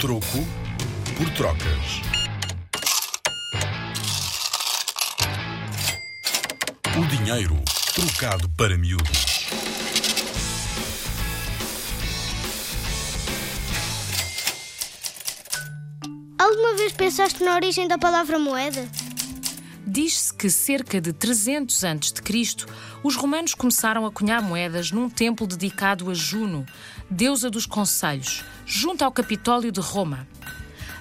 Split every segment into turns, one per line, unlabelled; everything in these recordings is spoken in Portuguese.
Troco por trocas. O dinheiro trocado para miúdos.
Alguma vez pensaste na origem da palavra moeda?
Diz-se que cerca de 300 a.C., os romanos começaram a cunhar moedas num templo dedicado a Juno, deusa dos conselhos, junto ao Capitólio de Roma.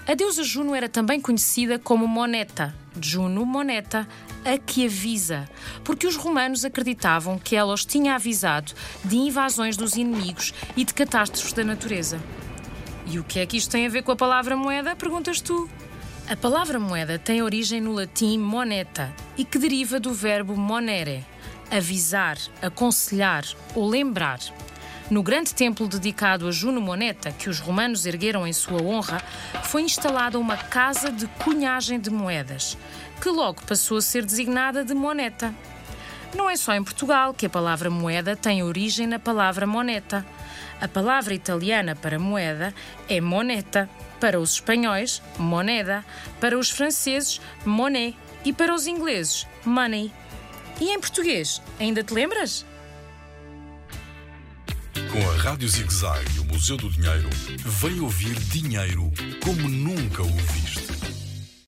A deusa Juno era também conhecida como Moneta, Juno Moneta, a que avisa, porque os romanos acreditavam que ela os tinha avisado de invasões dos inimigos e de catástrofes da natureza. E o que é que isto tem a ver com a palavra moeda? Perguntas tu. A palavra moeda tem origem no latim moneta e que deriva do verbo monere, avisar, aconselhar ou lembrar. No grande templo dedicado a Juno Moneta, que os romanos ergueram em sua honra, foi instalada uma casa de cunhagem de moedas, que logo passou a ser designada de moneta. Não é só em Portugal que a palavra moeda tem origem na palavra moneta. A palavra italiana para moeda é moneta, para os espanhóis, moneda, para os franceses, monnaie e para os ingleses, money. E em português, ainda te lembras?
Com a Rádio ZigZag e o Museu do Dinheiro, vem ouvir dinheiro como nunca o viste.